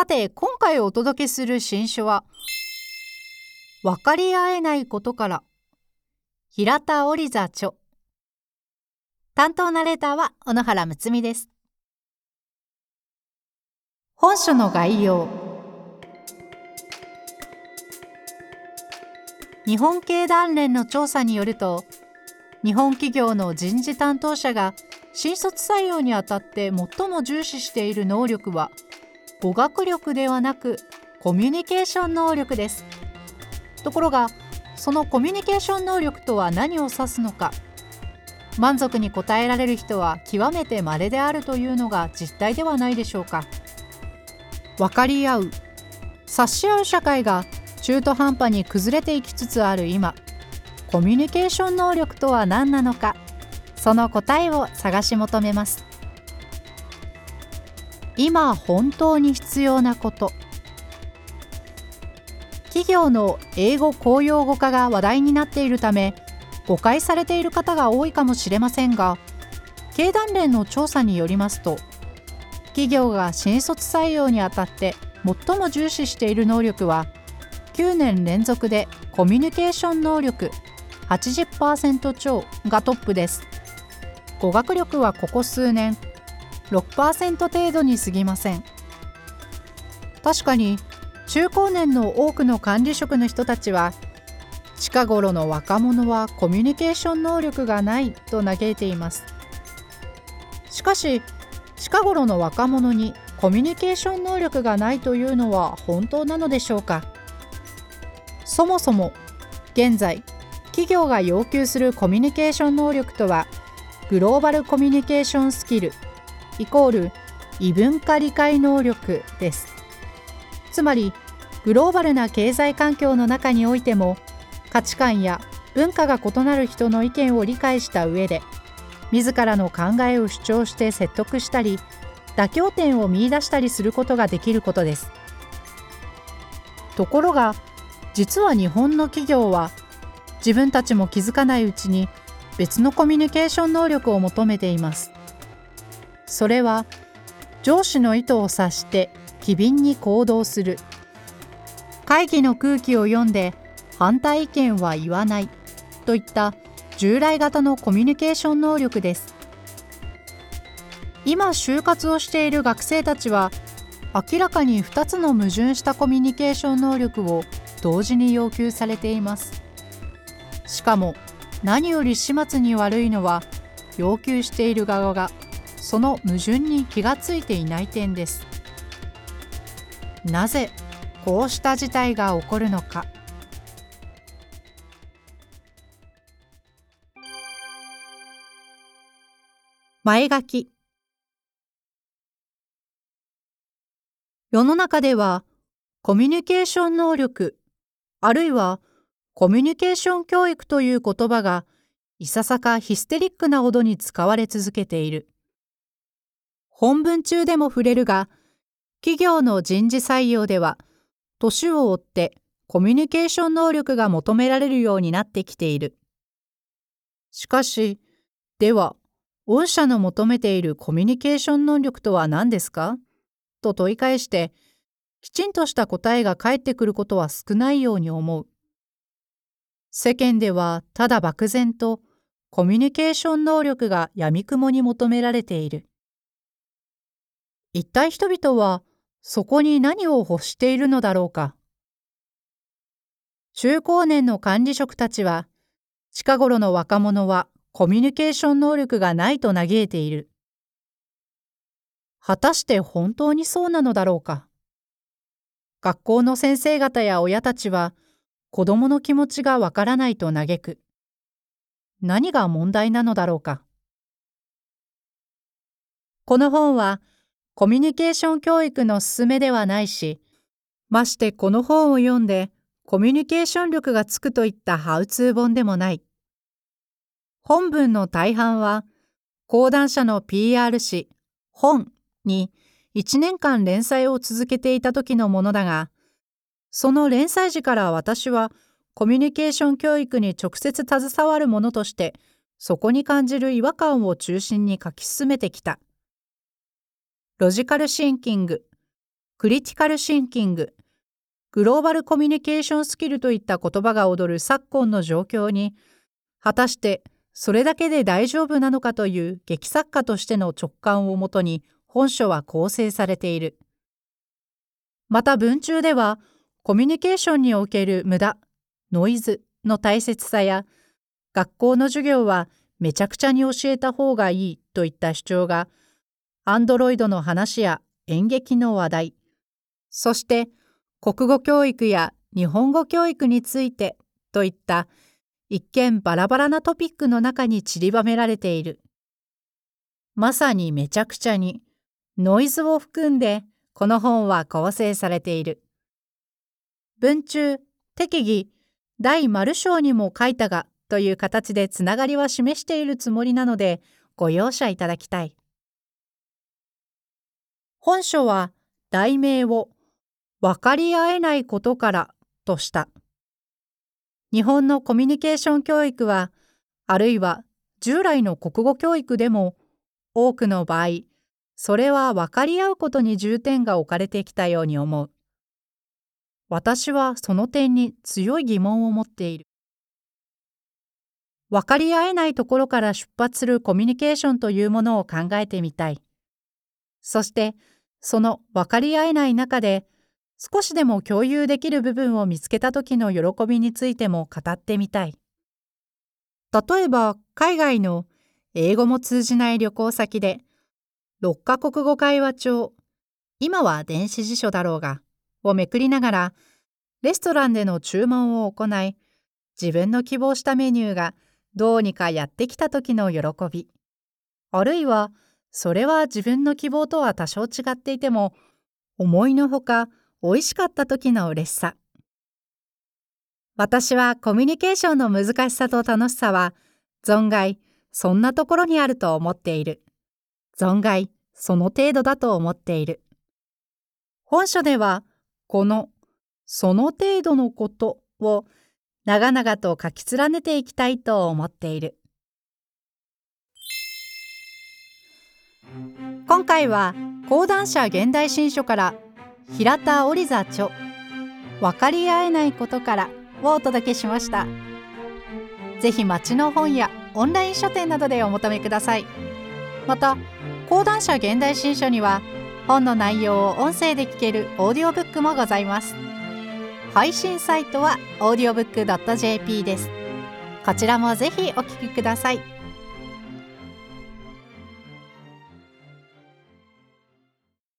さて今回お届けする新書は分かり合えないことから平田織座著。担当ナレーターは小野原睦美です。本書の概要。日本経団連の調査によると日本企業の人事担当者が新卒採用にあたって最も重視している能力は語学力ではなくコミュニケーション能力です。ところがそのコミュニケーション能力とは何を指すのか満足に答えられる人は極めて稀であるというのが実態ではないでしょうか。分かり合う察し合う社会が中途半端に崩れていきつつある今コミュニケーション能力とは何なのかその答えを探し求めます。今本当に必要なこと。企業の英語公用語化が話題になっているため誤解されている方が多いかもしれませんが経団連の調査によりますと企業が新卒採用にあたって最も重視している能力は9年連続でコミュニケーション能力80%超がトップです。語学力はここ数年6%程度に過ぎません。確かに中高年の多くの管理職の人たちは近頃の若者はコミュニケーション能力がないと嘆いています。しかし近頃の若者にコミュニケーション能力がないというのは本当なのでしょうか。そもそも現在企業が要求するコミュニケーション能力とはグローバルコミュニケーションスキルイコール異文化理解能力です。つまりグローバルな経済環境の中においても価値観や文化が異なる人の意見を理解した上で自らの考えを主張して説得したり妥協点を見いだしたりすることができることです。ところが実は日本の企業は自分たちも気づかないうちに別のコミュニケーション能力を求めています。それは上司の意図を察して機敏に行動する。会議の空気を読んで反対意見は言わないといった従来型のコミュニケーション能力です。今就活をしている学生たちは明らかに2つの矛盾したコミュニケーション能力を同時に要求されています。しかも何より始末に悪いのは要求している側がその矛盾に気がついていない点です。なぜこうした事態が起こるのか。前書き。世の中ではコミュニケーション能力あるいはコミュニケーション教育という言葉がいささかヒステリックなほどに使われ続けている。本文中でも触れるが、企業の人事採用では、年を追ってコミュニケーション能力が求められるようになってきている。しかし、では、御社の求めているコミュニケーション能力とは何ですか？と問い返して、きちんとした答えが返ってくることは少ないように思う。世間ではただ漠然とコミュニケーション能力が闇雲に求められている。一体人々はそこに何を欲しているのだろうか。中高年の管理職たちは近頃の若者はコミュニケーション能力がないと嘆いている。果たして本当にそうなのだろうか。学校の先生方や親たちは子供の気持ちがわからないと嘆く。何が問題なのだろうか。この本はコミュニケーション教育の勧めではないし、ましてこの本を読んでコミュニケーション力がつくといったハウツー本でもない。本文の大半は、講談社の PR 誌、本に1年間連載を続けていた時のものだが、その連載時から私はコミュニケーション教育に直接携わるものとして、そこに感じる違和感を中心に書き進めてきた。ロジカルシンキング、クリティカルシンキング、グローバルコミュニケーションスキルといった言葉が踊る昨今の状況に、果たしてそれだけで大丈夫なのかという劇作家としての直感をもとに本書は構成されている。また文中では、コミュニケーションにおける無駄、ノイズの大切さや、学校の授業はめちゃくちゃに教えた方がいいといった主張が、アンドロイドの話や演劇の話題、そして国語教育や日本語教育についてといった一見バラバラなトピックの中に散りばめられている。まさにめちゃくちゃにノイズを含んでこの本は構成されている。文中、適宜、第丸章にも書いたがという形でつながりは示しているつもりなのでご容赦いただきたい。本書は題名を分かり合えないことからとした。日本のコミュニケーション教育は、あるいは従来の国語教育でも、多くの場合、それは分かり合うことに重点が置かれてきたように思う。私はその点に強い疑問を持っている。分かり合えないところから出発するコミュニケーションというものを考えてみたい。そして、その分かり合えない中で、少しでも共有できる部分を見つけた時の喜びについても語ってみたい。例えば海外の英語も通じない旅行先で6カ国語会話帳今は電子辞書だろうがをめくりながらレストランでの注文を行い自分の希望したメニューがどうにかやってきた時の喜びあるいはそれは自分の希望とは多少違っていても思いのほか美味しかった時の嬉しさ。私はコミュニケーションの難しさと楽しさは存外そんなところにあると思っている。存外その程度だと思っている。本書ではこのその程度のことを長々と書き連ねていきたいと思っている。今回は講談社現代新書から平田織座著分かり合えないことからをお届けしました。ぜひ町の本やオンライン書店などでお求めください。また講談社現代新書には本の内容を音声で聞けるオーディオブックもございます。配信サイトは audiobook.jp です。こちらもぜひお聞きください。